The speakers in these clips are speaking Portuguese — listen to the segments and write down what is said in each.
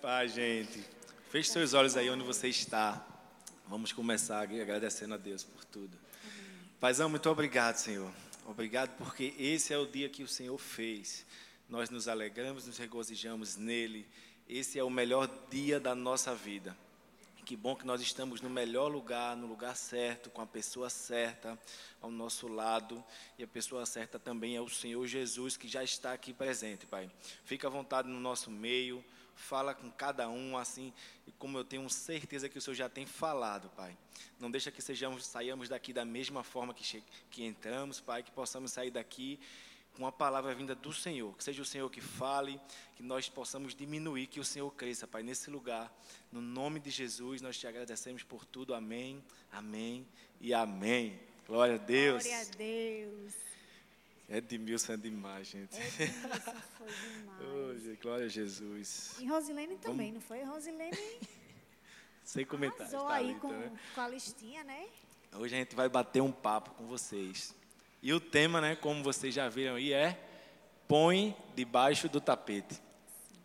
Paz, gente. Feche seus olhos aí onde você está. Vamos começar agradecendo a Deus por tudo. Paizão, muito obrigado, Senhor. Obrigado porque esse é o dia que o Senhor fez. Nós nos alegramos, nos regozijamos nele. Esse é o melhor dia da nossa vida. Que bom que nós estamos no melhor lugar, no lugar certo, com a pessoa certa ao nosso lado. E a pessoa certa também é o Senhor Jesus, que já está aqui presente, Pai. Fica à vontade no nosso meio fala com cada um assim, e como eu tenho certeza que o Senhor já tem falado, Pai. Não deixa que sejamos, saiamos daqui da mesma forma que, que entramos, Pai, que possamos sair daqui com a palavra vinda do Senhor. Que seja o Senhor que fale, que nós possamos diminuir, que o Senhor cresça, Pai, nesse lugar. No nome de Jesus, nós te agradecemos por tudo. Amém, amém e amém. Glória a Deus. Glória a Deus. Edmilson é demais, gente. Edmilson foi demais. Hoje, glória a Jesus. E Rosilene também, Vamos... não foi? Rosilene. Sem comentários. Arrasou tá aí com, né? com a listinha, né? Hoje a gente vai bater um papo com vocês. E o tema, né, como vocês já viram aí, é Põe debaixo do tapete. Sim.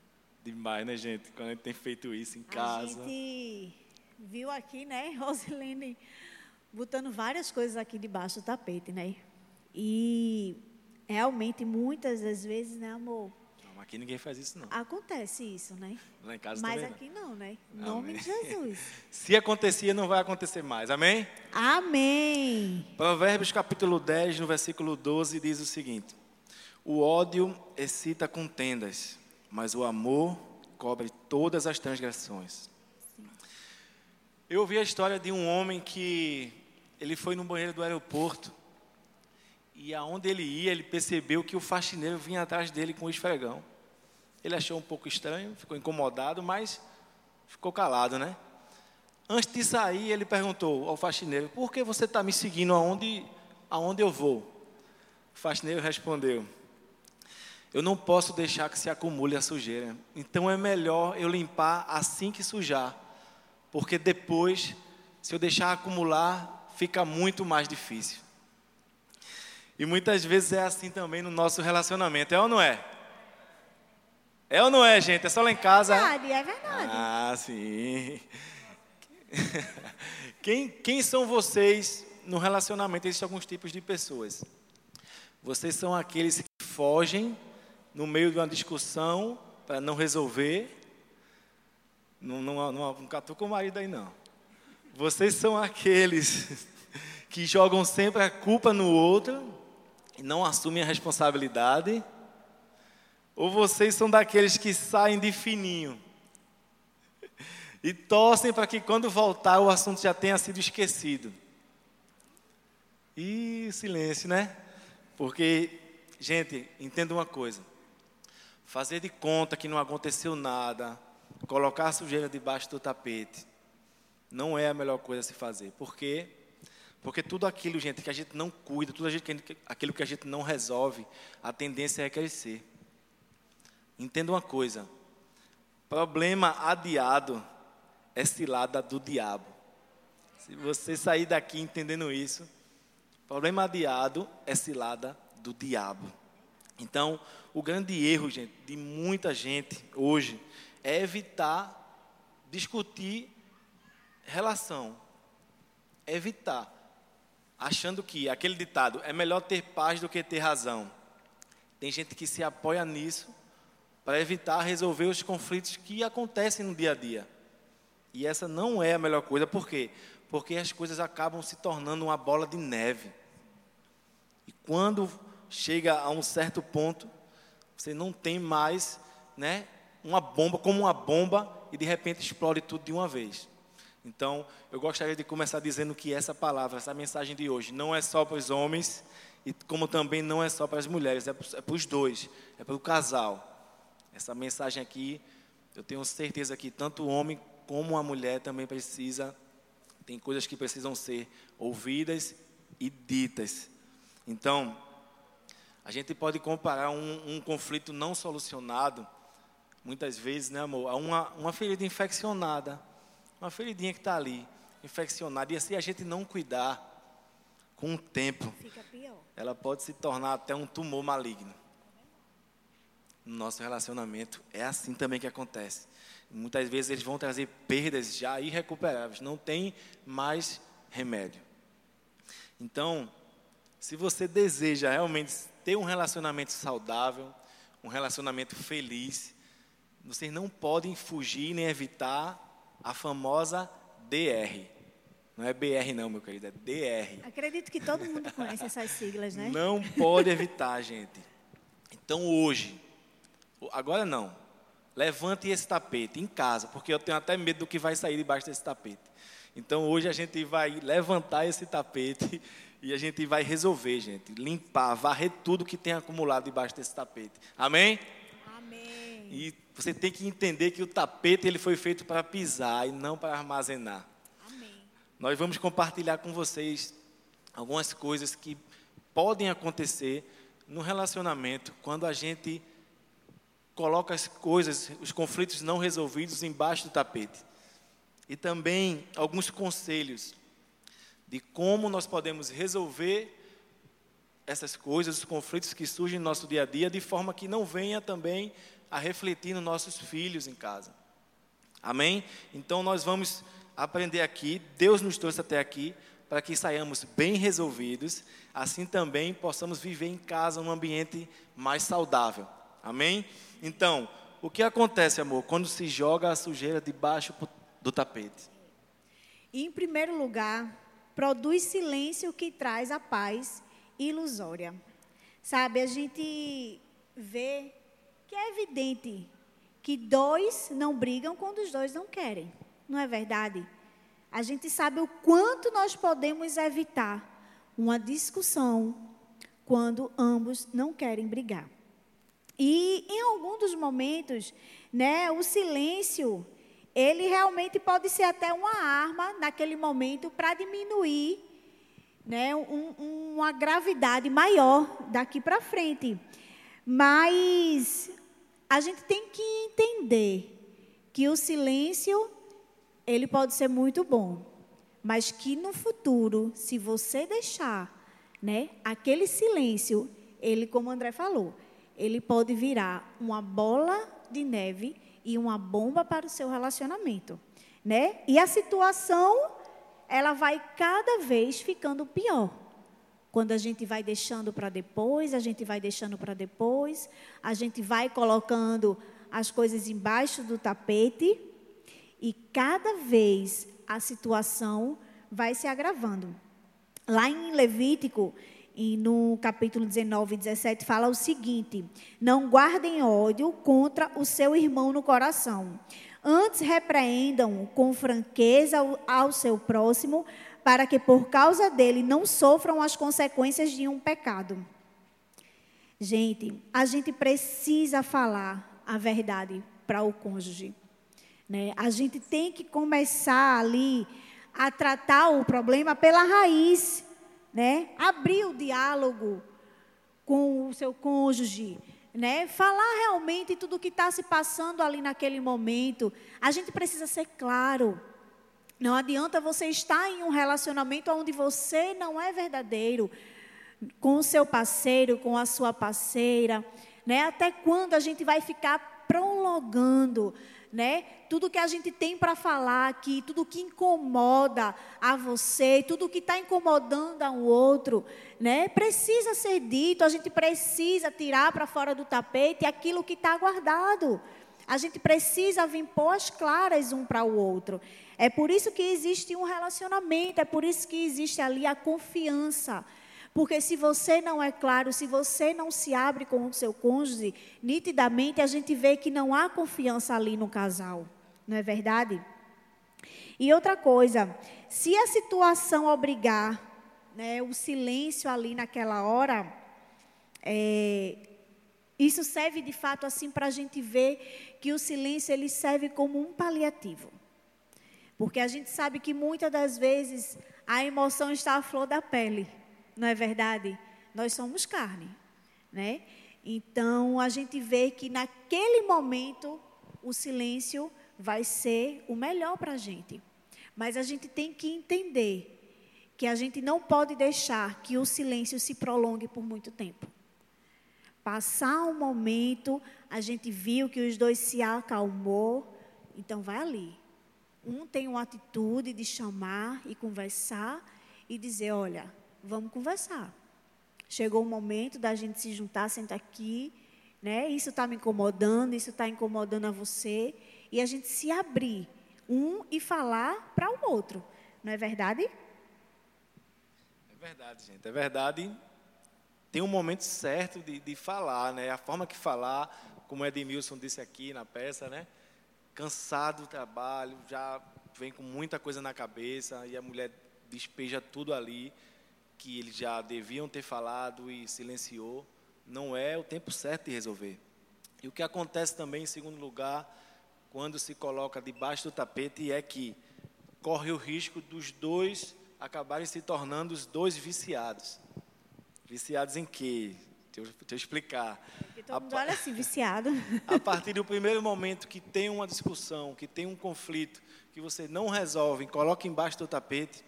Demais, né, gente? Quando a gente tem feito isso em casa. A gente viu aqui, né, Rosilene botando várias coisas aqui debaixo do tapete, né? E realmente, muitas das vezes, né, amor? Não, aqui ninguém faz isso, não. Acontece isso, né? Lá em casa Mas também aqui não, né? Em nome de Jesus. Se acontecia, não vai acontecer mais. Amém? Amém. Provérbios capítulo 10, no versículo 12, diz o seguinte: O ódio excita contendas, mas o amor cobre todas as transgressões. Sim. Eu ouvi a história de um homem que ele foi no banheiro do aeroporto e aonde ele ia, ele percebeu que o faxineiro vinha atrás dele com o esfregão. Ele achou um pouco estranho, ficou incomodado, mas ficou calado, né? Antes de sair, ele perguntou ao faxineiro: Por que você está me seguindo aonde, aonde eu vou? O faxineiro respondeu: Eu não posso deixar que se acumule a sujeira. Então é melhor eu limpar assim que sujar, porque depois, se eu deixar acumular, fica muito mais difícil. E muitas vezes é assim também no nosso relacionamento, é ou não é? É ou não é, gente? É só lá em casa. É verdade, é verdade. Ah, sim. Quem, quem são vocês no relacionamento? Existem alguns tipos de pessoas. Vocês são aqueles que fogem no meio de uma discussão para não resolver. Não, não, não, não catou com o marido aí, não. Vocês são aqueles que jogam sempre a culpa no outro não assumem a responsabilidade? Ou vocês são daqueles que saem de fininho e torcem para que quando voltar o assunto já tenha sido esquecido? E silêncio, né? Porque, gente, entenda uma coisa: fazer de conta que não aconteceu nada, colocar a sujeira debaixo do tapete, não é a melhor coisa a se fazer. Por quê? Porque tudo aquilo, gente, que a gente não cuida, tudo aquilo que a gente não resolve, a tendência é crescer. Entenda uma coisa: problema adiado é cilada do diabo. Se você sair daqui entendendo isso, problema adiado é cilada do diabo. Então, o grande erro, gente, de muita gente hoje é evitar discutir relação. Evitar achando que aquele ditado é melhor ter paz do que ter razão. Tem gente que se apoia nisso para evitar resolver os conflitos que acontecem no dia a dia. E essa não é a melhor coisa, por quê? Porque as coisas acabam se tornando uma bola de neve. E quando chega a um certo ponto, você não tem mais, né, uma bomba como uma bomba e de repente explode tudo de uma vez. Então, eu gostaria de começar dizendo que essa palavra, essa mensagem de hoje, não é só para os homens, e como também não é só para as mulheres, é para, é para os dois, é para o casal. Essa mensagem aqui, eu tenho certeza que tanto o homem como a mulher também precisa, tem coisas que precisam ser ouvidas e ditas. Então, a gente pode comparar um, um conflito não solucionado, muitas vezes, né, amor, a uma, uma ferida infeccionada uma feridinha que está ali, infeccionada, e se a gente não cuidar, com o tempo, ela pode se tornar até um tumor maligno. no nosso relacionamento, é assim também que acontece. Muitas vezes eles vão trazer perdas já irrecuperáveis, não tem mais remédio. Então, se você deseja realmente ter um relacionamento saudável, um relacionamento feliz, vocês não podem fugir nem evitar a famosa DR. Não é BR não, meu querido, é DR. Acredito que todo mundo conhece essas siglas, né? Não pode evitar, gente. Então hoje, agora não, levante esse tapete em casa, porque eu tenho até medo do que vai sair debaixo desse tapete. Então hoje a gente vai levantar esse tapete e a gente vai resolver, gente, limpar, varrer tudo que tem acumulado debaixo desse tapete. Amém? Amém. E você tem que entender que o tapete ele foi feito para pisar e não para armazenar. Amém. Nós vamos compartilhar com vocês algumas coisas que podem acontecer no relacionamento quando a gente coloca as coisas, os conflitos não resolvidos embaixo do tapete. E também alguns conselhos de como nós podemos resolver essas coisas, os conflitos que surgem no nosso dia a dia, de forma que não venha também a refletir nos nossos filhos em casa. Amém? Então nós vamos aprender aqui, Deus nos trouxe até aqui para que saiamos bem resolvidos, assim também possamos viver em casa um ambiente mais saudável. Amém? Então, o que acontece, amor, quando se joga a sujeira debaixo do tapete? Em primeiro lugar, produz silêncio que traz a paz ilusória. Sabe, a gente vê que é evidente que dois não brigam quando os dois não querem. Não é verdade? A gente sabe o quanto nós podemos evitar uma discussão quando ambos não querem brigar. E em algum dos momentos, né, o silêncio, ele realmente pode ser até uma arma naquele momento para diminuir né, um, uma gravidade maior daqui para frente. Mas a gente tem que entender que o silêncio ele pode ser muito bom, mas que no futuro, se você deixar, né, aquele silêncio, ele, como o André falou, ele pode virar uma bola de neve e uma bomba para o seu relacionamento, né? E a situação ela vai cada vez ficando pior. Quando a gente vai deixando para depois, a gente vai deixando para depois, a gente vai colocando as coisas embaixo do tapete e cada vez a situação vai se agravando. Lá em Levítico, e no capítulo 19 e 17 fala o seguinte: Não guardem ódio contra o seu irmão no coração. Antes repreendam com franqueza ao seu próximo, para que por causa dele não sofram as consequências de um pecado. Gente, a gente precisa falar a verdade para o cônjuge. Né? A gente tem que começar ali a tratar o problema pela raiz né? Abrir o diálogo com o seu cônjuge, né? Falar realmente tudo o que está se passando ali naquele momento. A gente precisa ser claro. Não adianta você estar em um relacionamento onde você não é verdadeiro com o seu parceiro, com a sua parceira, né? Até quando a gente vai ficar prolongando né? Tudo que a gente tem para falar aqui, tudo que incomoda a você, tudo que está incomodando ao outro, né? Precisa ser dito, a gente precisa tirar para fora do tapete aquilo que está guardado. A gente precisa vir pôr as claras um para o outro. É por isso que existe um relacionamento, é por isso que existe ali a confiança. Porque se você não é claro, se você não se abre com o seu cônjuge, nitidamente a gente vê que não há confiança ali no casal. Não é verdade? E outra coisa, se a situação obrigar né, o silêncio ali naquela hora, é, isso serve de fato assim para a gente ver que o silêncio ele serve como um paliativo. Porque a gente sabe que muitas das vezes a emoção está à flor da pele não é verdade? Nós somos carne, né? Então a gente vê que naquele momento o silêncio vai ser o melhor para a gente. Mas a gente tem que entender que a gente não pode deixar que o silêncio se prolongue por muito tempo. Passar um momento, a gente viu que os dois se acalmou, então vai ali. Um tem uma atitude de chamar e conversar e dizer, olha, vamos conversar. Chegou o momento da gente se juntar, sentar aqui, né? Isso está me incomodando, isso está incomodando a você, e a gente se abrir um e falar para o outro. Não é verdade? É verdade, gente. É verdade. Tem um momento certo de, de falar, né? A forma que falar, como Edmilson disse aqui na peça, né? Cansado do trabalho, já vem com muita coisa na cabeça e a mulher despeja tudo ali que eles já deviam ter falado e silenciou. Não é o tempo certo de resolver. E o que acontece também, em segundo lugar, quando se coloca debaixo do tapete, é que corre o risco dos dois acabarem se tornando os dois viciados. Viciados em quê? Deixa eu, explicar. Porque todo mundo olha assim, viciado. A partir do primeiro momento que tem uma discussão, que tem um conflito, que você não resolve, coloca embaixo do tapete,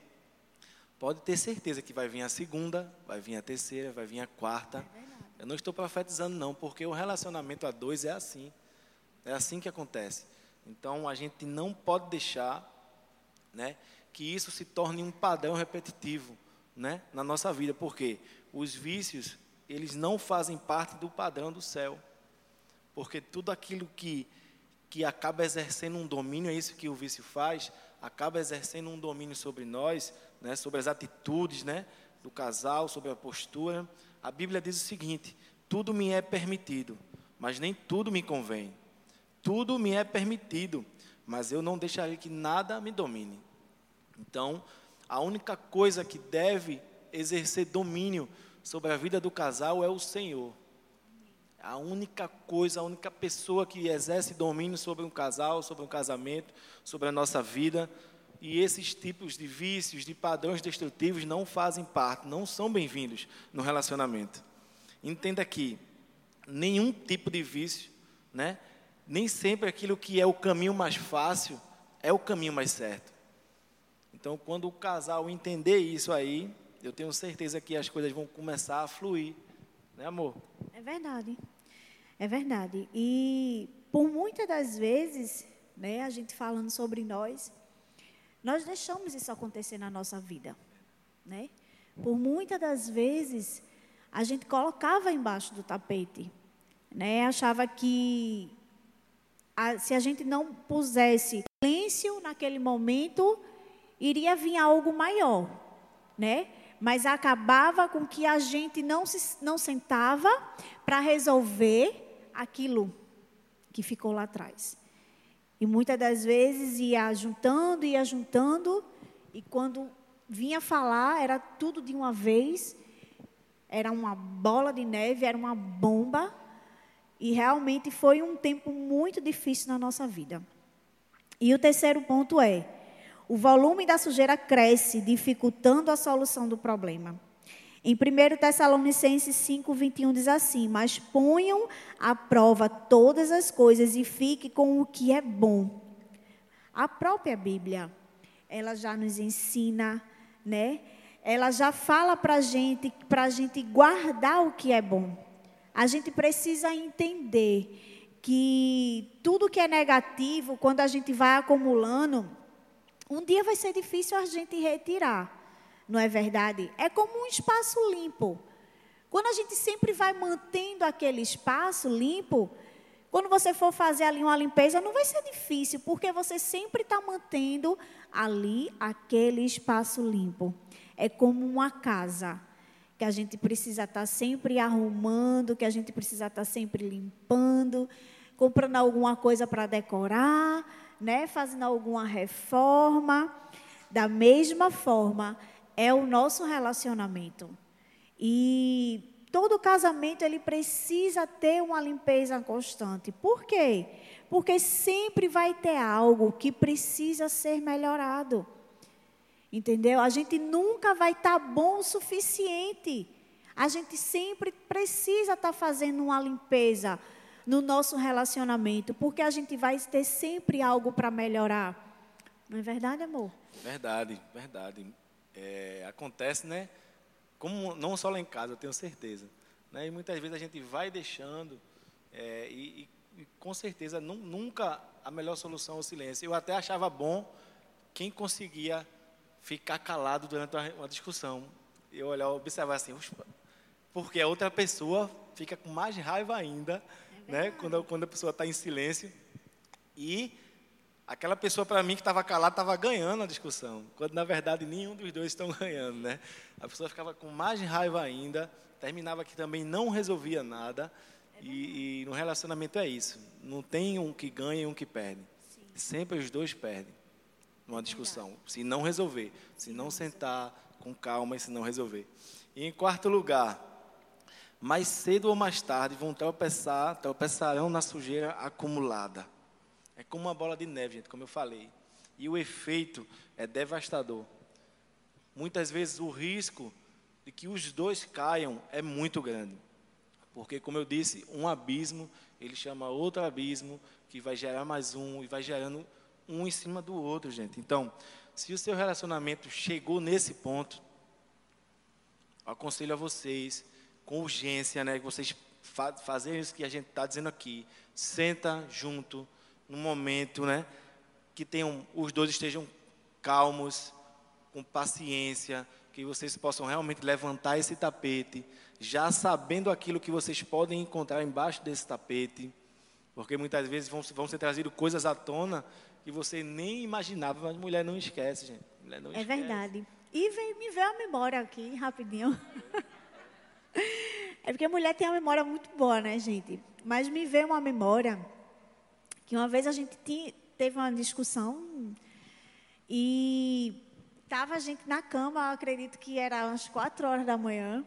pode ter certeza que vai vir a segunda, vai vir a terceira, vai vir a quarta. É eu não estou profetizando, não, porque o relacionamento a dois é assim. É assim que acontece. Então a gente não pode deixar né, que isso se torne um padrão repetitivo né, na nossa vida, porque os vícios, eles não fazem parte do padrão do céu. Porque tudo aquilo que, que acaba exercendo um domínio, é isso que o vício faz, acaba exercendo um domínio sobre nós, né, sobre as atitudes né, do casal, sobre a postura. A Bíblia diz o seguinte: tudo me é permitido, mas nem tudo me convém. Tudo me é permitido, mas eu não deixarei que nada me domine. Então, a única coisa que deve exercer domínio sobre a vida do casal é o Senhor. A única coisa, a única pessoa que exerce domínio sobre um casal, sobre um casamento, sobre a nossa vida, e esses tipos de vícios, de padrões destrutivos não fazem parte, não são bem-vindos no relacionamento. Entenda que nenhum tipo de vício, né, nem sempre aquilo que é o caminho mais fácil é o caminho mais certo. Então, quando o casal entender isso aí, eu tenho certeza que as coisas vão começar a fluir, né, amor? É verdade. É verdade. E por muitas das vezes, né, a gente falando sobre nós, nós deixamos isso acontecer na nossa vida, né? Por muitas das vezes a gente colocava embaixo do tapete, né? Achava que a, se a gente não pusesse silêncio naquele momento, iria vir algo maior, né? Mas acabava com que a gente não se não sentava para resolver aquilo que ficou lá atrás. E muitas das vezes ia juntando, ia juntando, e quando vinha falar, era tudo de uma vez, era uma bola de neve, era uma bomba, e realmente foi um tempo muito difícil na nossa vida. E o terceiro ponto é: o volume da sujeira cresce, dificultando a solução do problema. Em 1 Tessalonicenses 5, 21 diz assim: Mas ponham à prova todas as coisas e fique com o que é bom. A própria Bíblia, ela já nos ensina, né? Ela já fala para a gente, para a gente guardar o que é bom. A gente precisa entender que tudo que é negativo, quando a gente vai acumulando, um dia vai ser difícil a gente retirar não é verdade? É como um espaço limpo. Quando a gente sempre vai mantendo aquele espaço limpo, quando você for fazer ali uma limpeza, não vai ser difícil, porque você sempre está mantendo ali aquele espaço limpo. É como uma casa que a gente precisa estar tá sempre arrumando, que a gente precisa estar tá sempre limpando, comprando alguma coisa para decorar, né, fazendo alguma reforma. Da mesma forma, é o nosso relacionamento. E todo casamento ele precisa ter uma limpeza constante. Por quê? Porque sempre vai ter algo que precisa ser melhorado. Entendeu? A gente nunca vai estar tá bom o suficiente. A gente sempre precisa estar tá fazendo uma limpeza no nosso relacionamento, porque a gente vai ter sempre algo para melhorar. Não é verdade, amor? Verdade, verdade é, acontece, né? Como não só lá em casa, eu tenho certeza, Né? E muitas vezes a gente vai deixando, é, e, e, com certeza nunca a melhor solução é o silêncio. Eu até achava bom quem conseguia ficar calado durante uma, discussão. Eu olhar, observar assim, porque a outra pessoa fica com mais raiva ainda, né? Quando, quando a pessoa está em silêncio. E aquela pessoa, para mim, que estava calada, estava ganhando a discussão. Quando, na verdade, nenhum dos dois estão ganhando, né? A pessoa ficava com mais raiva ainda, terminava que também não resolvia nada. E, e, no relacionamento é isso. Não tem um que ganha e um que perde. Sim. Sempre os dois perdem numa discussão. Se não resolver, se não sentar com calma e se não resolver. E em quarto lugar, mais cedo ou mais tarde vão tropeçar, tropeçarão na sujeira acumulada. É como uma bola de neve, gente, como eu falei. E o efeito é devastador. Muitas vezes o risco de que os dois caiam é muito grande. Porque, como eu disse, um abismo, ele chama outro abismo, que vai gerar mais um, e vai gerando um em cima do outro, gente. Então, se o seu relacionamento chegou nesse ponto, aconselho a vocês, com urgência, né, que vocês fa fazerem isso que a gente está dizendo aqui. Senta junto, num momento, né, que tenham, os dois estejam calmos, com paciência, que vocês possam realmente levantar esse tapete, já sabendo aquilo que vocês podem encontrar embaixo desse tapete, porque muitas vezes vão, vão ser trazidas coisas à tona que você nem imaginava, mas mulher não esquece, gente. Mulher não é esquece. verdade. E vem, me veio a memória aqui, rapidinho. É porque a mulher tem uma memória muito boa, né, gente? Mas me veio uma memória que uma vez a gente tinha, teve uma discussão e estava a gente na cama, acredito que era umas quatro horas da manhã,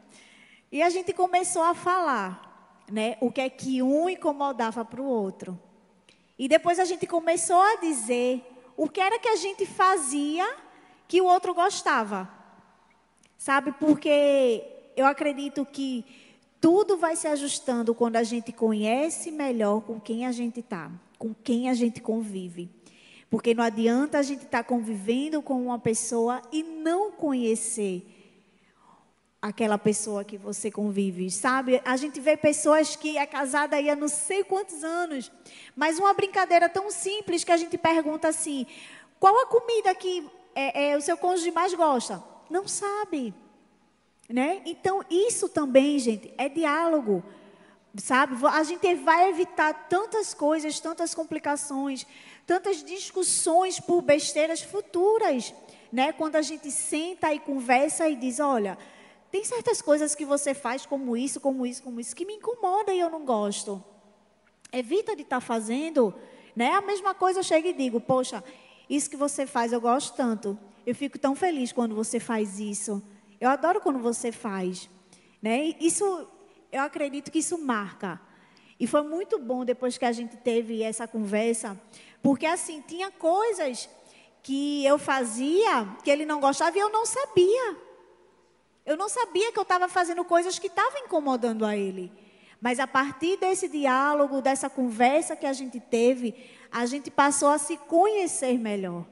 e a gente começou a falar, né, o que é que um incomodava para o outro. E depois a gente começou a dizer o que era que a gente fazia que o outro gostava. Sabe? Porque eu acredito que tudo vai se ajustando quando a gente conhece melhor com quem a gente está, com quem a gente convive. Porque não adianta a gente estar tá convivendo com uma pessoa e não conhecer aquela pessoa que você convive, sabe? A gente vê pessoas que é casada há não sei quantos anos, mas uma brincadeira tão simples que a gente pergunta assim: qual a comida que é, é, o seu cônjuge mais gosta? Não sabe. Né? Então, isso também, gente, é diálogo. Sabe? A gente vai evitar tantas coisas, tantas complicações, tantas discussões por besteiras futuras. Né? Quando a gente senta e conversa e diz: olha, tem certas coisas que você faz, como isso, como isso, como isso, que me incomoda e eu não gosto. Evita de estar tá fazendo. Né? A mesma coisa eu chego e digo: poxa, isso que você faz eu gosto tanto. Eu fico tão feliz quando você faz isso. Eu adoro quando você faz. Né? Isso, eu acredito que isso marca. E foi muito bom depois que a gente teve essa conversa, porque assim, tinha coisas que eu fazia que ele não gostava e eu não sabia. Eu não sabia que eu estava fazendo coisas que estavam incomodando a ele. Mas a partir desse diálogo, dessa conversa que a gente teve, a gente passou a se conhecer melhor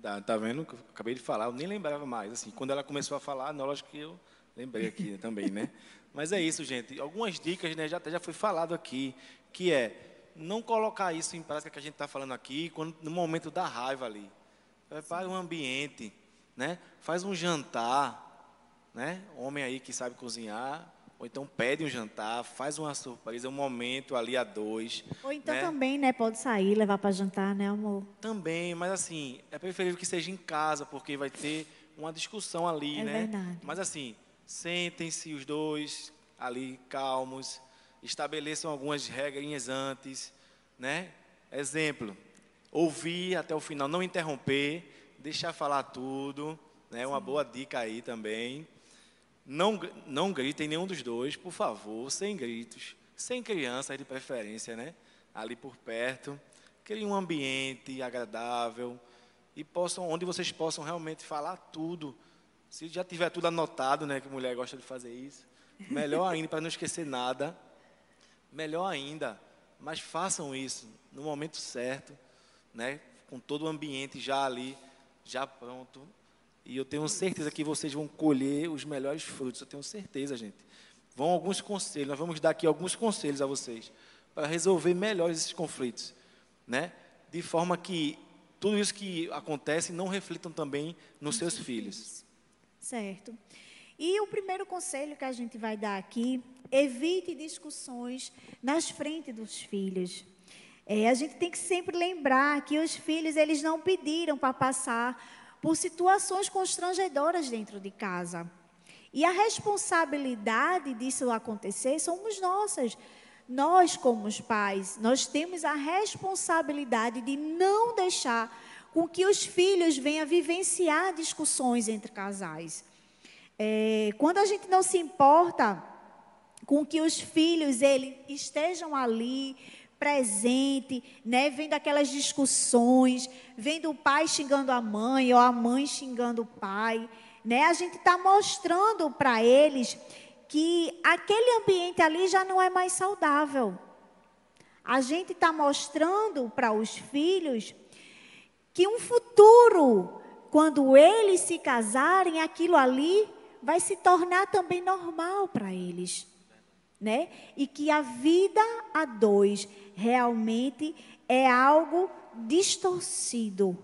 verdade, tá vendo? Eu acabei de falar, eu nem lembrava mais. Assim, quando ela começou a falar, não, lógico que eu lembrei aqui também, né? Mas é isso, gente. Algumas dicas, né? Já, já foi falado aqui, que é não colocar isso em prática que a gente está falando aqui, quando, no momento da raiva ali. Prepare um ambiente, né? Faz um jantar, né? Homem aí que sabe cozinhar, ou então pede um jantar, faz uma surpresa, um momento ali a dois. Ou então né? também, né? Pode sair, levar para jantar, né, amor? Também, mas assim, é preferível que seja em casa, porque vai ter uma discussão ali, é né? Verdade. Mas assim, sentem-se os dois ali calmos, estabeleçam algumas regrinhas antes, né? Exemplo, ouvir até o final, não interromper, deixar falar tudo, né? Uma boa dica aí também. Não, não gritem nenhum dos dois, por favor, sem gritos, sem crianças de preferência, né? Ali por perto. Crie um ambiente agradável e possam, onde vocês possam realmente falar tudo. Se já tiver tudo anotado, né? Que mulher gosta de fazer isso. Melhor ainda, para não esquecer nada. Melhor ainda, mas façam isso no momento certo, né? Com todo o ambiente já ali, já pronto, e eu tenho certeza que vocês vão colher os melhores frutos. Eu tenho certeza, gente. vão alguns conselhos, nós vamos dar aqui alguns conselhos a vocês para resolver melhor esses conflitos, né? De forma que tudo isso que acontece não reflitam também nos seus filhos. Certo. E o primeiro conselho que a gente vai dar aqui, evite discussões nas frentes dos filhos. É, a gente tem que sempre lembrar que os filhos, eles não pediram para passar por situações constrangedoras dentro de casa. E a responsabilidade disso acontecer somos nossas. Nós, como os pais, nós temos a responsabilidade de não deixar com que os filhos venham vivenciar discussões entre casais. É, quando a gente não se importa com que os filhos eles estejam ali presente, né, vendo aquelas discussões, vendo o pai xingando a mãe ou a mãe xingando o pai, né? A gente está mostrando para eles que aquele ambiente ali já não é mais saudável. A gente está mostrando para os filhos que um futuro, quando eles se casarem, aquilo ali vai se tornar também normal para eles. Né? E que a vida a dois realmente é algo distorcido.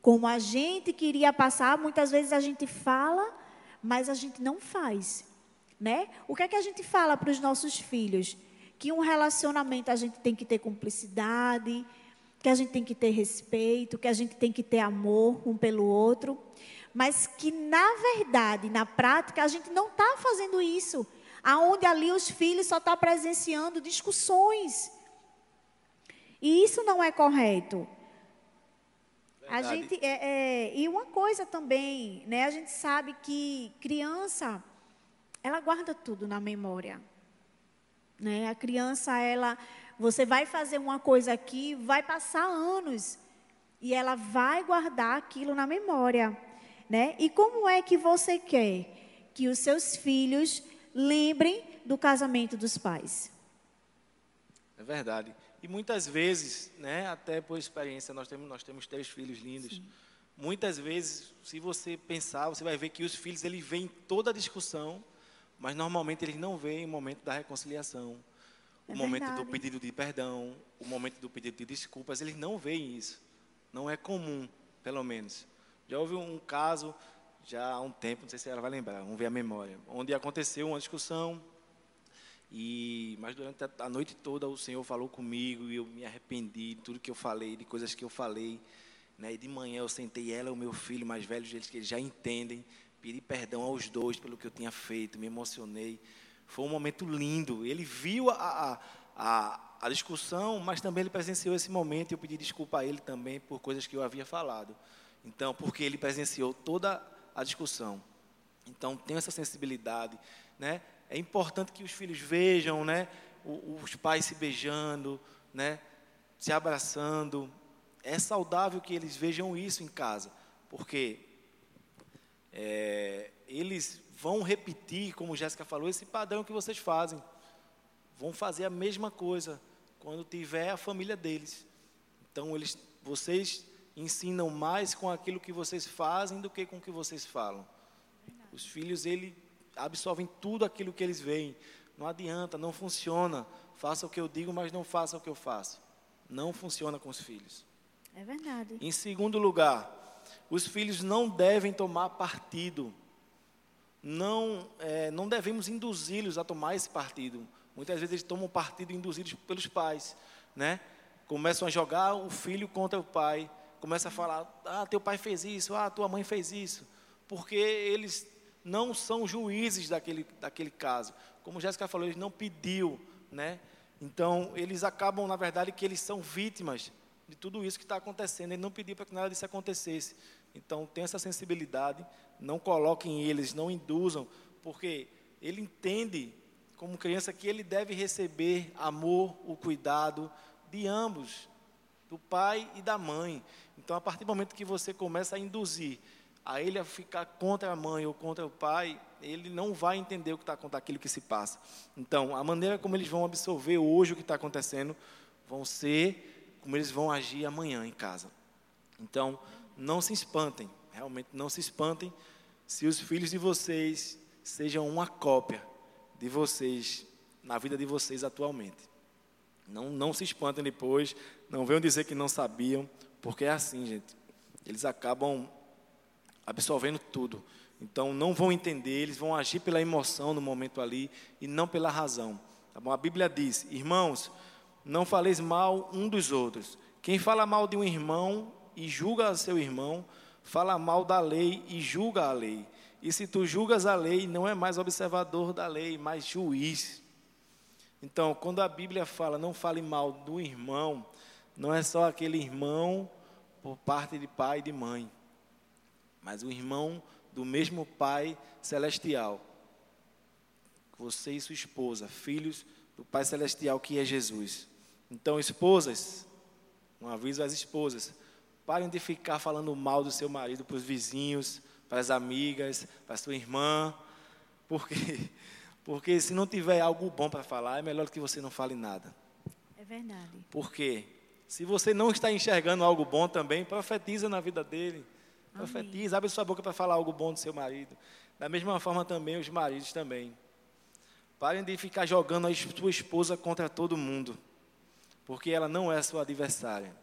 Como a gente queria passar, muitas vezes a gente fala, mas a gente não faz né? O que é que a gente fala para os nossos filhos? Que um relacionamento a gente tem que ter cumplicidade, que a gente tem que ter respeito, que a gente tem que ter amor um pelo outro, mas que na verdade, na prática, a gente não está fazendo isso. Aonde ali os filhos só estão tá presenciando discussões. E isso não é correto. Verdade. A gente é, é, e uma coisa também, né? A gente sabe que criança ela guarda tudo na memória. Né? A criança, ela, você vai fazer uma coisa aqui, vai passar anos e ela vai guardar aquilo na memória, né? E como é que você quer que os seus filhos lembrem do casamento dos pais? É verdade. E muitas vezes, né, até por experiência, nós temos, nós temos três filhos lindos. Sim. Muitas vezes, se você pensar, você vai ver que os filhos eles veem toda a discussão mas normalmente eles não veem o momento da reconciliação, é o momento verdade. do pedido de perdão, o momento do pedido de desculpas, eles não veem isso. Não é comum, pelo menos. Já houve um caso, já há um tempo, não sei se ela vai lembrar, vamos ver a memória, onde aconteceu uma discussão, e, mas durante a noite toda o Senhor falou comigo e eu me arrependi de tudo que eu falei, de coisas que eu falei. Né? E de manhã eu sentei ela e o meu filho mais velho, eles que já entendem pedi perdão aos dois pelo que eu tinha feito, me emocionei. Foi um momento lindo. Ele viu a, a, a, discussão, mas também ele presenciou esse momento e eu pedi desculpa a ele também por coisas que eu havia falado. Então, porque ele presenciou toda a discussão. Então, tenho essa sensibilidade, né? É importante que os filhos vejam, né, os pais se beijando, né, se abraçando. É saudável que eles vejam isso em casa, porque é, eles vão repetir, como Jéssica falou, esse padrão que vocês fazem. Vão fazer a mesma coisa quando tiver a família deles. Então, eles, vocês ensinam mais com aquilo que vocês fazem do que com o que vocês falam. Os filhos, ele absorvem tudo aquilo que eles veem. Não adianta, não funciona. Faça o que eu digo, mas não faça o que eu faço. Não funciona com os filhos. É verdade. Em segundo lugar, os filhos não devem tomar partido. Não, é, não devemos induzi-los a tomar esse partido. Muitas vezes eles tomam partido induzidos pelos pais, né? Começam a jogar o filho contra o pai, começa a falar: "Ah, teu pai fez isso, ah, tua mãe fez isso", porque eles não são juízes daquele daquele caso. Como Jéssica falou, eles não pediu, né? Então, eles acabam, na verdade, que eles são vítimas de tudo isso que está acontecendo. Ele não pediu para que nada disso acontecesse. Então, tenha essa sensibilidade, não coloquem eles, não induzam, porque ele entende, como criança, que ele deve receber amor, o cuidado de ambos, do pai e da mãe. Então, a partir do momento que você começa a induzir a ele a ficar contra a mãe ou contra o pai, ele não vai entender o que está com aquilo que se passa. Então, a maneira como eles vão absorver hoje o que está acontecendo vão ser como eles vão agir amanhã em casa. Então, não se espantem, realmente não se espantem se os filhos de vocês sejam uma cópia de vocês, na vida de vocês atualmente. Não, não se espantem depois, não venham dizer que não sabiam, porque é assim, gente. Eles acabam absorvendo tudo. Então não vão entender, eles vão agir pela emoção no momento ali e não pela razão. Tá bom? A Bíblia diz: "Irmãos, não faleis mal um dos outros. Quem fala mal de um irmão e julga seu irmão, fala mal da lei e julga a lei. E se tu julgas a lei, não é mais observador da lei, mas juiz. Então, quando a Bíblia fala não fale mal do irmão, não é só aquele irmão por parte de pai e de mãe, mas o irmão do mesmo Pai celestial. Você e sua esposa, filhos do Pai celestial que é Jesus. Então, esposas, um aviso às esposas, parem de ficar falando mal do seu marido para os vizinhos, para as amigas, para a sua irmã, porque porque se não tiver algo bom para falar, é melhor que você não fale nada. É verdade. Porque se você não está enxergando algo bom também, profetiza na vida dele. Profetiza, abre sua boca para falar algo bom do seu marido. Da mesma forma também os maridos também. Parem de ficar jogando a sua esposa contra todo mundo porque ela não é sua adversária.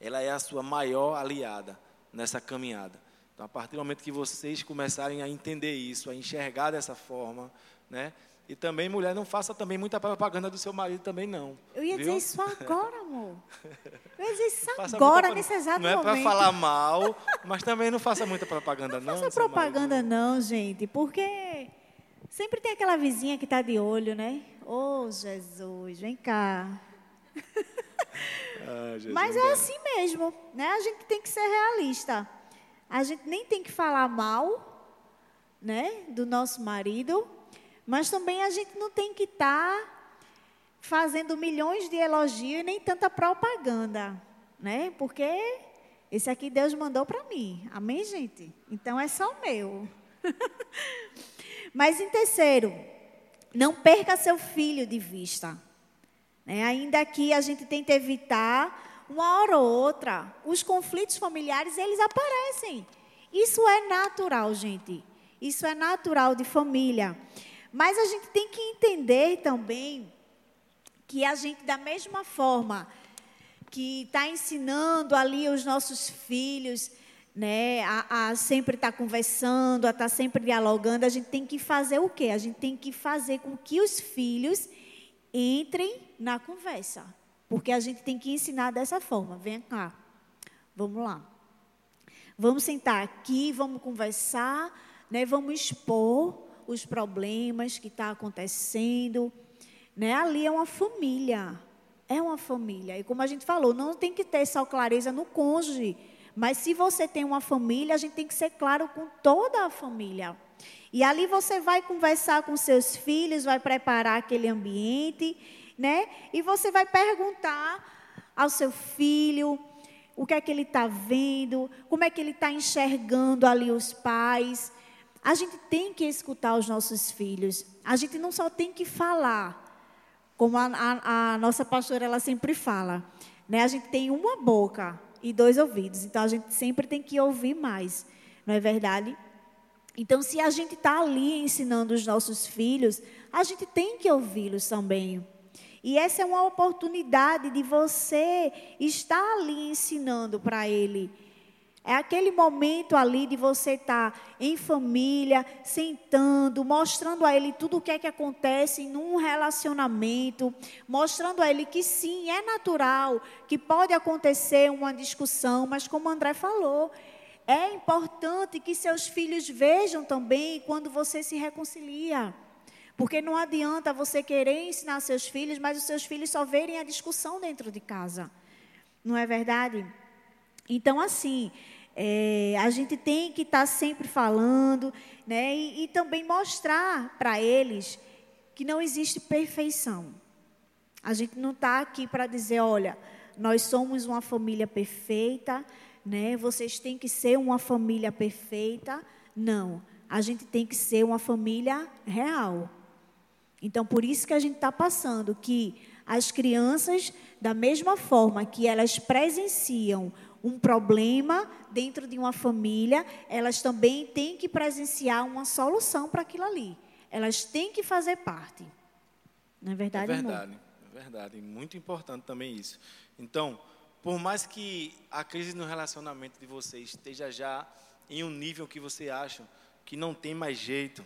Ela é a sua maior aliada nessa caminhada. Então, a partir do momento que vocês começarem a entender isso, a enxergar dessa forma, né? E também, mulher, não faça também muita propaganda do seu marido também, não. Eu ia viu? dizer isso agora, amor. Eu ia dizer isso agora, nesse exato momento. Não é para falar mal, mas também não faça muita propaganda, não. Não faça propaganda, não, gente, porque sempre tem aquela vizinha que está de olho, né? Ô, oh, Jesus, vem cá. Ah, Mas é assim mesmo, né? A gente tem que ser realista. A gente nem tem que falar mal, né, do nosso marido, mas também a gente não tem que estar tá fazendo milhões de elogios e nem tanta propaganda, né? Porque esse aqui Deus mandou para mim. Amém, gente? Então é só meu. mas em terceiro, não perca seu filho de vista. Né? Ainda que a gente tente evitar, uma hora ou outra, os conflitos familiares, eles aparecem. Isso é natural, gente. Isso é natural de família. Mas a gente tem que entender também que a gente, da mesma forma que está ensinando ali os nossos filhos, né, a, a sempre estar tá conversando, a estar tá sempre dialogando, a gente tem que fazer o quê? A gente tem que fazer com que os filhos entrem na conversa. Porque a gente tem que ensinar dessa forma. Vem cá, vamos lá. Vamos sentar aqui, vamos conversar, né? vamos expor os problemas que estão tá acontecendo. Né? Ali é uma família. É uma família. E como a gente falou, não tem que ter só clareza no cônjuge. Mas se você tem uma família, a gente tem que ser claro com toda a família. E ali você vai conversar com seus filhos, vai preparar aquele ambiente, né? E você vai perguntar ao seu filho o que é que ele está vendo, como é que ele está enxergando ali os pais. A gente tem que escutar os nossos filhos. A gente não só tem que falar, como a, a, a nossa pastora ela sempre fala, né? A gente tem uma boca e dois ouvidos, então a gente sempre tem que ouvir mais, não é verdade? Então, se a gente está ali ensinando os nossos filhos, a gente tem que ouvi-los também. E essa é uma oportunidade de você estar ali ensinando para ele. É aquele momento ali de você estar tá em família, sentando, mostrando a ele tudo o que é que acontece num relacionamento, mostrando a ele que sim, é natural, que pode acontecer uma discussão, mas como André falou, é importante que seus filhos vejam também quando você se reconcilia. Porque não adianta você querer ensinar seus filhos, mas os seus filhos só verem a discussão dentro de casa. Não é verdade? Então, assim, é, a gente tem que estar tá sempre falando, né? E, e também mostrar para eles que não existe perfeição. A gente não está aqui para dizer, olha, nós somos uma família perfeita, né? Vocês têm que ser uma família perfeita. Não, a gente tem que ser uma família real. Então, por isso que a gente está passando que as crianças, da mesma forma que elas presenciam um problema dentro de uma família, elas também têm que presenciar uma solução para aquilo ali. elas têm que fazer parte. Não é verdade, É verdade, amor? é verdade. Muito importante também isso. Então, por mais que a crise no relacionamento de vocês esteja já em um nível que você acha que não tem mais jeito,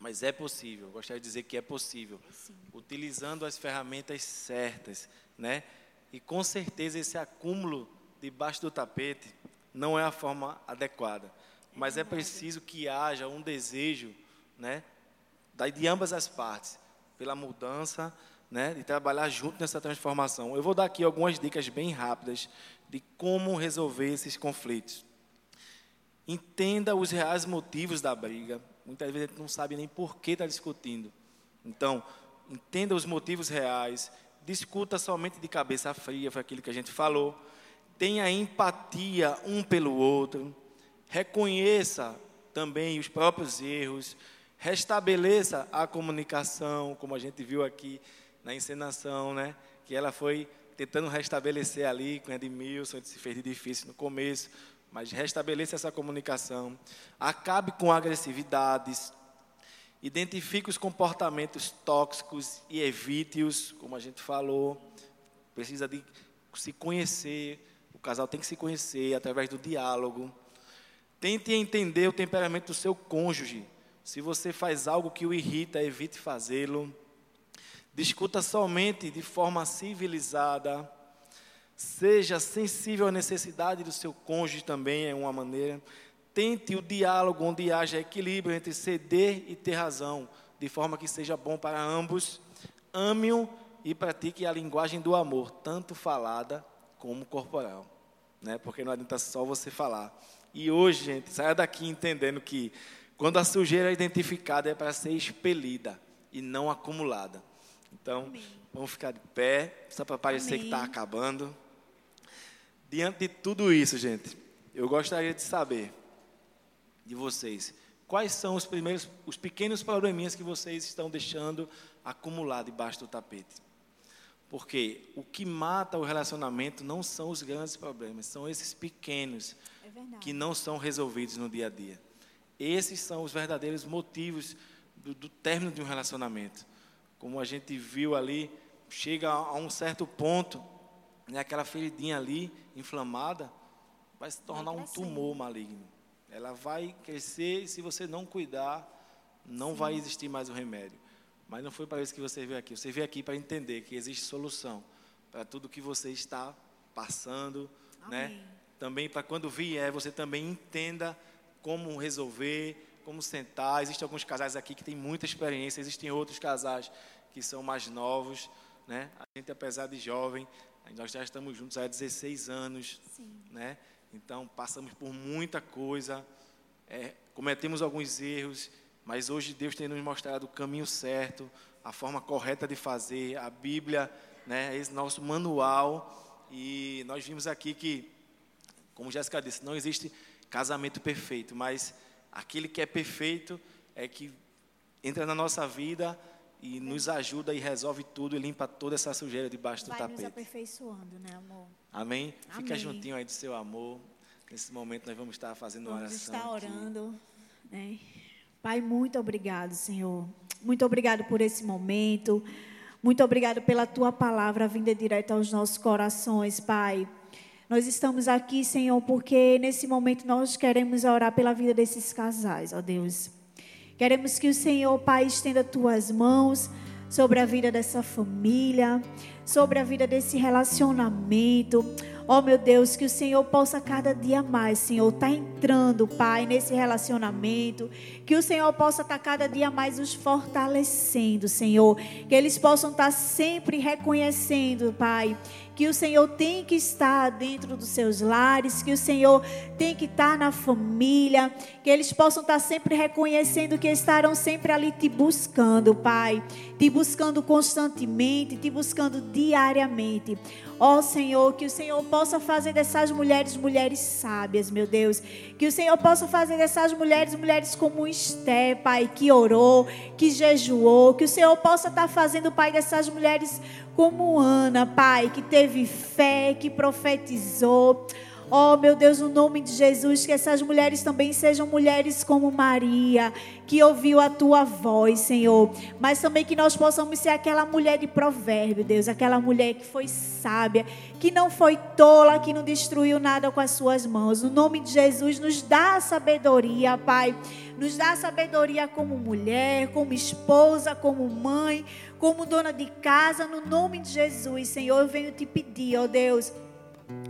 mas é possível. Gostaria de dizer que é possível, utilizando as ferramentas certas, né? E com certeza esse acúmulo debaixo do tapete não é a forma adequada, mas é preciso que haja um desejo, né? de ambas as partes, pela mudança, né, de trabalhar junto nessa transformação. Eu vou dar aqui algumas dicas bem rápidas de como resolver esses conflitos. Entenda os reais motivos da briga. Muitas vezes a gente não sabe nem por que está discutindo. Então, entenda os motivos reais. Discuta somente de cabeça fria, foi aquilo que a gente falou. Tenha empatia um pelo outro. Reconheça também os próprios erros. Restabeleça a comunicação, como a gente viu aqui na encenação, né? Que ela foi tentando restabelecer ali com Edmilson, se fez de difícil no começo, mas restabeleça essa comunicação. Acabe com agressividades. Identifique os comportamentos tóxicos e evite-os, como a gente falou. Precisa de se conhecer, casal tem que se conhecer através do diálogo. Tente entender o temperamento do seu cônjuge. Se você faz algo que o irrita, evite fazê-lo. Discuta somente de forma civilizada. Seja sensível à necessidade do seu cônjuge também, é uma maneira. Tente o diálogo onde haja equilíbrio entre ceder e ter razão, de forma que seja bom para ambos. Ame-o e pratique a linguagem do amor, tanto falada como corporal. Né? Porque não adianta só você falar. E hoje, gente, saia daqui entendendo que quando a sujeira é identificada é para ser expelida e não acumulada. Então, vamos ficar de pé, só para parecer que está Amém. acabando. Diante de tudo isso, gente, eu gostaria de saber de vocês quais são os primeiros, os pequenos probleminhas que vocês estão deixando acumular debaixo do tapete. Porque o que mata o relacionamento não são os grandes problemas, são esses pequenos É que não são resolvidos no dia a dia. Esses são os verdadeiros motivos do, do término de um relacionamento. Como a gente viu ali, chega a um certo ponto, né, aquela feridinha ali, inflamada, vai se tornar um crescendo. tumor maligno. Ela vai crescer e se você não cuidar, não vai existir mais o remédio. Mas não foi para isso que você veio aqui. Você veio aqui para entender que existe solução para tudo que você está passando, né? Amém. Também para quando vier, você também entenda como resolver, como sentar. Existem alguns casais aqui que têm muita experiência, existem outros casais que são mais novos, né? A gente, apesar de jovem, nós já estamos juntos há 16 anos, Sim. né? Então, passamos por muita coisa, é, cometemos alguns erros, mas hoje Deus tem nos mostrado o caminho certo, a forma correta de fazer, a Bíblia, né? Esse nosso manual. E nós vimos aqui que, como Jéssica disse, não existe casamento perfeito, mas aquele que é perfeito é que entra na nossa vida e nos ajuda e resolve tudo e limpa toda essa sujeira debaixo do Vai nos tapete. aperfeiçoando, né, amor? Amém? Fica Amém. juntinho aí do seu amor. Nesse momento nós vamos estar fazendo Vamos oração. estar aqui. orando, né? Pai, muito obrigado, Senhor. Muito obrigado por esse momento. Muito obrigado pela tua palavra vinda direto aos nossos corações, Pai. Nós estamos aqui, Senhor, porque nesse momento nós queremos orar pela vida desses casais, ó Deus. Queremos que o Senhor, Pai, estenda tuas mãos sobre a vida dessa família, sobre a vida desse relacionamento. Ó meu Deus, que o Senhor possa cada dia mais, Senhor, estar entrando, Pai, nesse relacionamento. Que o Senhor possa estar cada dia mais os fortalecendo, Senhor. Que eles possam estar sempre reconhecendo, Pai, que o Senhor tem que estar dentro dos seus lares, que o Senhor tem que estar na família, que eles possam estar sempre reconhecendo que estarão sempre ali te buscando, Pai, te buscando constantemente, te buscando diariamente. Ó Senhor, que o Senhor possa fazer dessas mulheres mulheres sábias, meu Deus. Que o Senhor possa fazer dessas mulheres mulheres como Esté, Pai, que orou, que jejuou. Que o Senhor possa estar fazendo, Pai, dessas mulheres como Ana, Pai, que teve fé, que profetizou. Oh, meu Deus, no nome de Jesus, que essas mulheres também sejam mulheres como Maria, que ouviu a tua voz, Senhor. Mas também que nós possamos ser aquela mulher de provérbio, Deus, aquela mulher que foi sábia, que não foi tola, que não destruiu nada com as suas mãos. No nome de Jesus, nos dá a sabedoria, Pai. Nos dá a sabedoria como mulher, como esposa, como mãe, como dona de casa. No nome de Jesus, Senhor, eu venho te pedir, ó Deus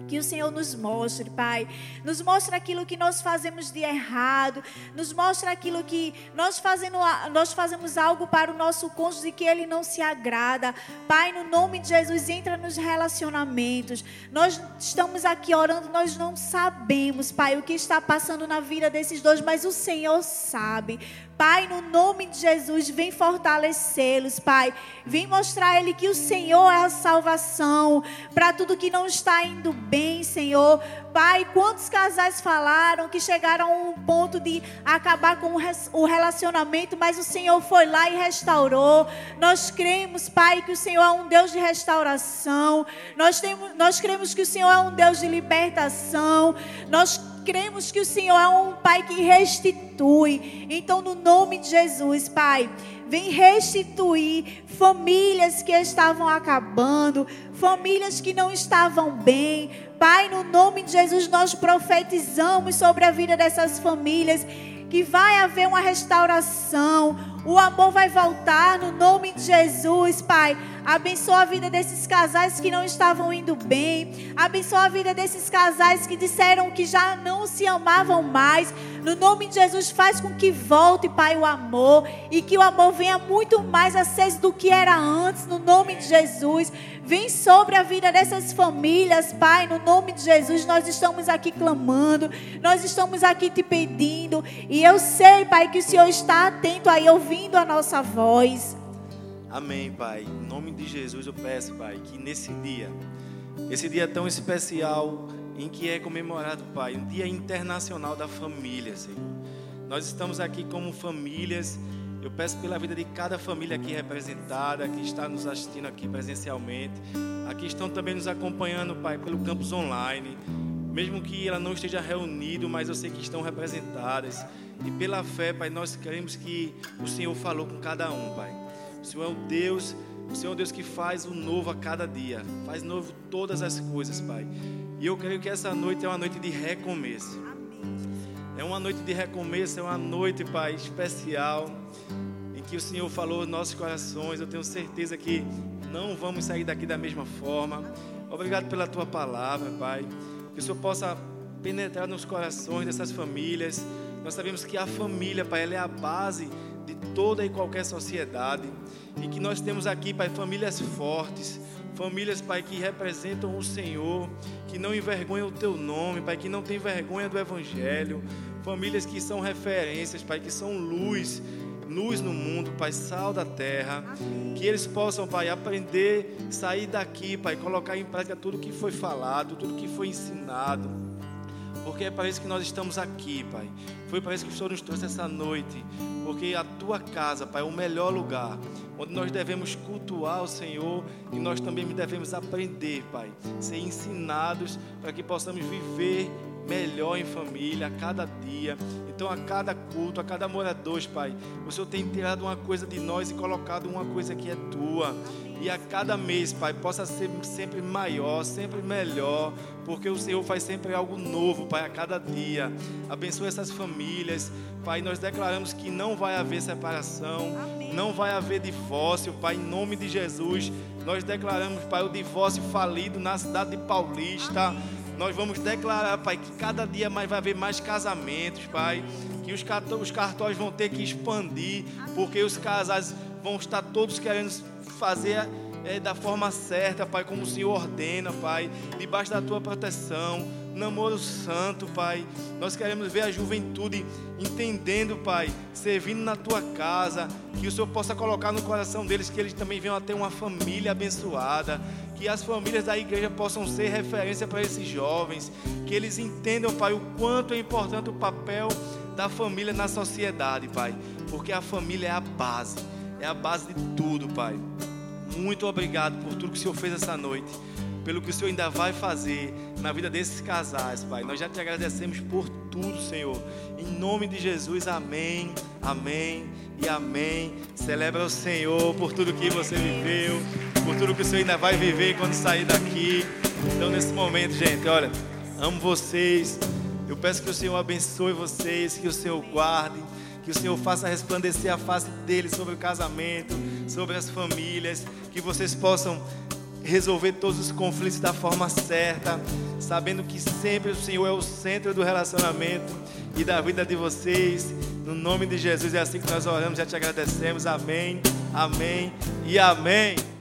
que o Senhor nos mostre, Pai. Nos mostre aquilo que nós fazemos de errado. Nos mostre aquilo que nós, fazendo, nós fazemos algo para o nosso cônjuge que ele não se agrada. Pai, no nome de Jesus, entra nos relacionamentos. Nós estamos aqui orando, nós não sabemos, Pai, o que está passando na vida desses dois, mas o Senhor sabe. Pai, no nome de Jesus, vem fortalecê-los, Pai. Vem mostrar a Ele que o Senhor é a salvação para tudo que não está indo bem, Senhor. Pai, quantos casais falaram que chegaram a um ponto de acabar com o relacionamento, mas o Senhor foi lá e restaurou. Nós cremos, Pai, que o Senhor é um Deus de restauração. Nós, temos, nós cremos que o Senhor é um Deus de libertação. Nós cremos que o Senhor é um Pai que restitui. Então, no nome de Jesus, Pai, vem restituir famílias que estavam acabando, famílias que não estavam bem. Pai, no nome de Jesus, nós profetizamos sobre a vida dessas famílias que vai haver uma restauração, o amor vai voltar no nome de Jesus, Pai. Abençoa a vida desses casais que não estavam indo bem. Abençoa a vida desses casais que disseram que já não se amavam mais. No nome de Jesus, faz com que volte, Pai, o amor e que o amor venha muito mais aceso do que era antes. No nome de Jesus, vem sobre a vida dessas famílias, Pai. No nome de Jesus, nós estamos aqui clamando, nós estamos aqui te pedindo. E eu sei, Pai, que o Senhor está atento aí ouvindo ouvindo a nossa voz. Amém, Pai. Em nome de Jesus eu peço, Pai, que nesse dia, esse dia tão especial em que é comemorado, Pai, um dia internacional da família, Senhor. Nós estamos aqui como famílias. Eu peço pela vida de cada família aqui representada, que está nos assistindo aqui presencialmente. Aqui estão também nos acompanhando, Pai, pelo campus online. Mesmo que ela não esteja reunida, mas eu sei que estão representadas. E pela fé, Pai, nós queremos que o Senhor falou com cada um, Pai. O Senhor é o Deus, o Senhor é o Deus que faz o novo a cada dia, faz novo todas as coisas, Pai. E eu creio que essa noite é uma noite de recomeço. É uma noite de recomeço, é uma noite, Pai, especial, em que o Senhor falou nos nossos corações. Eu tenho certeza que não vamos sair daqui da mesma forma. Obrigado pela tua palavra, Pai. Que o Senhor possa penetrar nos corações dessas famílias nós sabemos que a família, Pai, ela é a base de toda e qualquer sociedade. E que nós temos aqui, Pai, famílias fortes, famílias, Pai, que representam o Senhor, que não envergonham o Teu nome, Pai, que não tem vergonha do Evangelho, famílias que são referências, Pai, que são luz, luz no mundo, Pai, sal da terra, que eles possam, Pai, aprender, sair daqui, Pai, colocar em prática tudo que foi falado, tudo que foi ensinado porque é para isso que nós estamos aqui, Pai. Foi para isso que o Senhor nos trouxe essa noite, porque a tua casa, Pai, é o melhor lugar onde nós devemos cultuar o Senhor e nós também devemos aprender, Pai, ser ensinados para que possamos viver melhor em família a cada dia. Então, a cada culto, a cada morador, Pai, o Senhor tem tirado uma coisa de nós e colocado uma coisa que é tua. E a cada mês, Pai, possa ser sempre maior, sempre melhor, porque o Senhor faz sempre algo novo, Pai, a cada dia. Abençoa essas famílias, Pai. Nós declaramos que não vai haver separação, Amém. não vai haver divórcio, Pai, em nome de Jesus. Nós declaramos, Pai, o divórcio falido na cidade de Paulista. Amém. Nós vamos declarar, Pai, que cada dia mais vai haver mais casamentos, Pai. Que os cartórios vão ter que expandir, porque os casais vão estar todos querendo fazer é, da forma certa, Pai, como o Senhor ordena, Pai, debaixo da tua proteção, namoro santo, Pai. Nós queremos ver a juventude entendendo, Pai, servindo na tua casa, que o Senhor possa colocar no coração deles que eles também venham a ter uma família abençoada, que as famílias da igreja possam ser referência para esses jovens, que eles entendam, Pai, o quanto é importante o papel da família na sociedade, Pai, porque a família é a base é a base de tudo, Pai. Muito obrigado por tudo que o Senhor fez essa noite, pelo que o Senhor ainda vai fazer na vida desses casais, Pai. Nós já te agradecemos por tudo, Senhor. Em nome de Jesus, amém, amém e amém. Celebra o Senhor por tudo que você viveu, por tudo que o Senhor ainda vai viver quando sair daqui. Então, nesse momento, gente, olha, amo vocês. Eu peço que o Senhor abençoe vocês, que o Senhor guarde, que o Senhor faça resplandecer a face dele sobre o casamento, sobre as famílias, que vocês possam resolver todos os conflitos da forma certa, sabendo que sempre o Senhor é o centro do relacionamento e da vida de vocês. No nome de Jesus é assim que nós oramos, já te agradecemos. Amém, amém e amém.